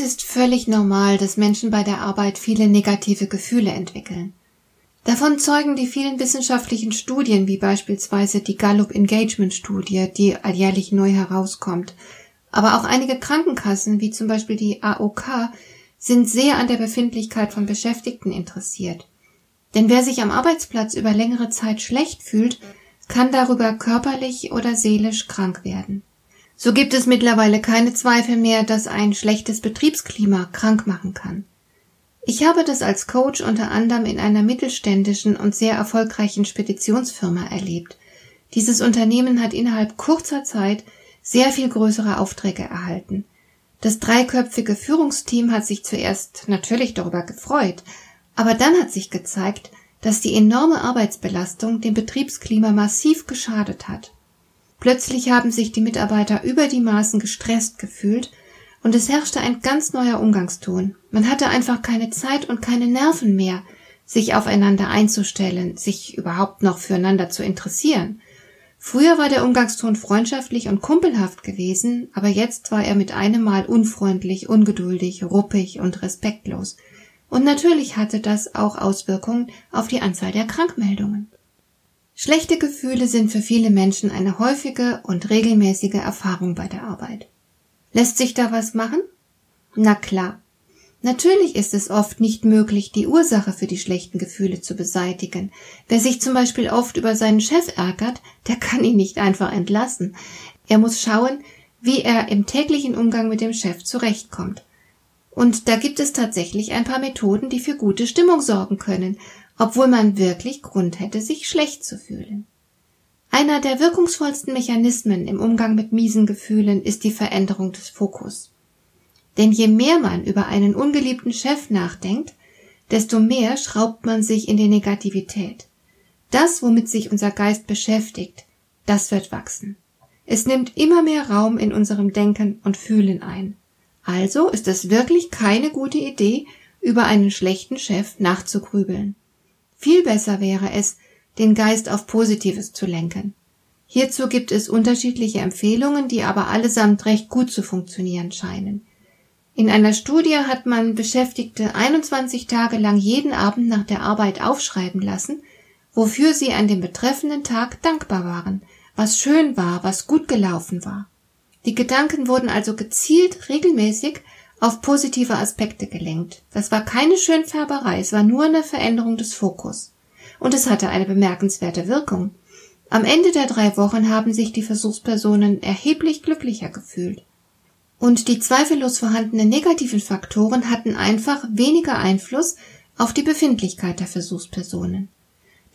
Es ist völlig normal, dass Menschen bei der Arbeit viele negative Gefühle entwickeln. Davon zeugen die vielen wissenschaftlichen Studien, wie beispielsweise die Gallup Engagement Studie, die alljährlich neu herauskommt. Aber auch einige Krankenkassen, wie zum Beispiel die AOK, sind sehr an der Befindlichkeit von Beschäftigten interessiert. Denn wer sich am Arbeitsplatz über längere Zeit schlecht fühlt, kann darüber körperlich oder seelisch krank werden. So gibt es mittlerweile keine Zweifel mehr, dass ein schlechtes Betriebsklima krank machen kann. Ich habe das als Coach unter anderem in einer mittelständischen und sehr erfolgreichen Speditionsfirma erlebt. Dieses Unternehmen hat innerhalb kurzer Zeit sehr viel größere Aufträge erhalten. Das dreiköpfige Führungsteam hat sich zuerst natürlich darüber gefreut, aber dann hat sich gezeigt, dass die enorme Arbeitsbelastung dem Betriebsklima massiv geschadet hat. Plötzlich haben sich die Mitarbeiter über die Maßen gestresst gefühlt und es herrschte ein ganz neuer Umgangston. Man hatte einfach keine Zeit und keine Nerven mehr, sich aufeinander einzustellen, sich überhaupt noch füreinander zu interessieren. Früher war der Umgangston freundschaftlich und kumpelhaft gewesen, aber jetzt war er mit einem Mal unfreundlich, ungeduldig, ruppig und respektlos. Und natürlich hatte das auch Auswirkungen auf die Anzahl der Krankmeldungen. Schlechte Gefühle sind für viele Menschen eine häufige und regelmäßige Erfahrung bei der Arbeit. Lässt sich da was machen? Na klar. Natürlich ist es oft nicht möglich, die Ursache für die schlechten Gefühle zu beseitigen. Wer sich zum Beispiel oft über seinen Chef ärgert, der kann ihn nicht einfach entlassen. Er muss schauen, wie er im täglichen Umgang mit dem Chef zurechtkommt. Und da gibt es tatsächlich ein paar Methoden, die für gute Stimmung sorgen können obwohl man wirklich Grund hätte, sich schlecht zu fühlen. Einer der wirkungsvollsten Mechanismen im Umgang mit miesen Gefühlen ist die Veränderung des Fokus. Denn je mehr man über einen ungeliebten Chef nachdenkt, desto mehr schraubt man sich in die Negativität. Das, womit sich unser Geist beschäftigt, das wird wachsen. Es nimmt immer mehr Raum in unserem Denken und Fühlen ein. Also ist es wirklich keine gute Idee, über einen schlechten Chef nachzugrübeln. Viel besser wäre es, den Geist auf Positives zu lenken. Hierzu gibt es unterschiedliche Empfehlungen, die aber allesamt recht gut zu funktionieren scheinen. In einer Studie hat man Beschäftigte 21 Tage lang jeden Abend nach der Arbeit aufschreiben lassen, wofür sie an dem betreffenden Tag dankbar waren, was schön war, was gut gelaufen war. Die Gedanken wurden also gezielt regelmäßig auf positive Aspekte gelenkt. Das war keine Schönfärberei, es war nur eine Veränderung des Fokus. Und es hatte eine bemerkenswerte Wirkung. Am Ende der drei Wochen haben sich die Versuchspersonen erheblich glücklicher gefühlt. Und die zweifellos vorhandenen negativen Faktoren hatten einfach weniger Einfluss auf die Befindlichkeit der Versuchspersonen.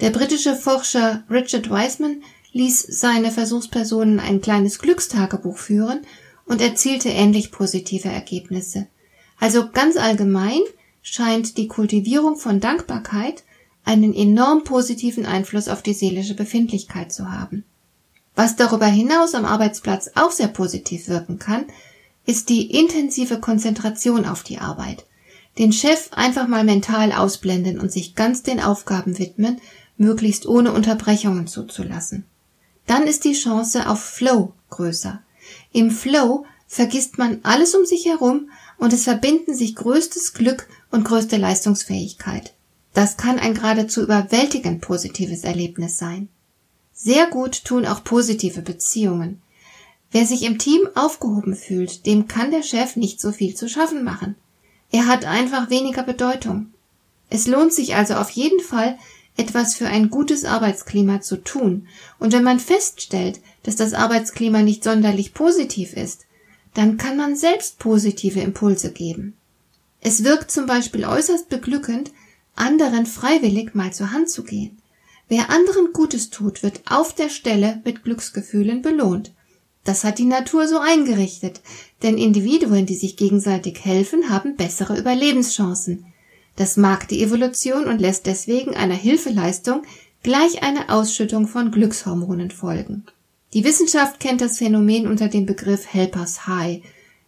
Der britische Forscher Richard Wiseman ließ seine Versuchspersonen ein kleines Glückstagebuch führen und erzielte ähnlich positive Ergebnisse. Also ganz allgemein scheint die Kultivierung von Dankbarkeit einen enorm positiven Einfluss auf die seelische Befindlichkeit zu haben. Was darüber hinaus am Arbeitsplatz auch sehr positiv wirken kann, ist die intensive Konzentration auf die Arbeit. Den Chef einfach mal mental ausblenden und sich ganz den Aufgaben widmen, möglichst ohne Unterbrechungen zuzulassen. Dann ist die Chance auf Flow größer. Im Flow vergisst man alles um sich herum und es verbinden sich größtes Glück und größte Leistungsfähigkeit. Das kann ein geradezu überwältigend positives Erlebnis sein. Sehr gut tun auch positive Beziehungen. Wer sich im Team aufgehoben fühlt, dem kann der Chef nicht so viel zu schaffen machen. Er hat einfach weniger Bedeutung. Es lohnt sich also auf jeden Fall, etwas für ein gutes Arbeitsklima zu tun. Und wenn man feststellt, dass das Arbeitsklima nicht sonderlich positiv ist, dann kann man selbst positive Impulse geben. Es wirkt zum Beispiel äußerst beglückend, anderen freiwillig mal zur Hand zu gehen. Wer anderen Gutes tut, wird auf der Stelle mit Glücksgefühlen belohnt. Das hat die Natur so eingerichtet, denn Individuen, die sich gegenseitig helfen, haben bessere Überlebenschancen. Das mag die Evolution und lässt deswegen einer Hilfeleistung gleich eine Ausschüttung von Glückshormonen folgen. Die Wissenschaft kennt das Phänomen unter dem Begriff Helpers High,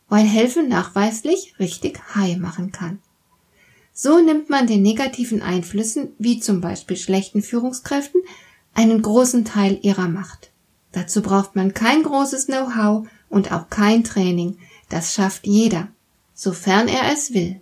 weil Helfen nachweislich richtig High machen kann. So nimmt man den negativen Einflüssen, wie zum Beispiel schlechten Führungskräften, einen großen Teil ihrer Macht. Dazu braucht man kein großes Know-how und auch kein Training. Das schafft jeder, sofern er es will.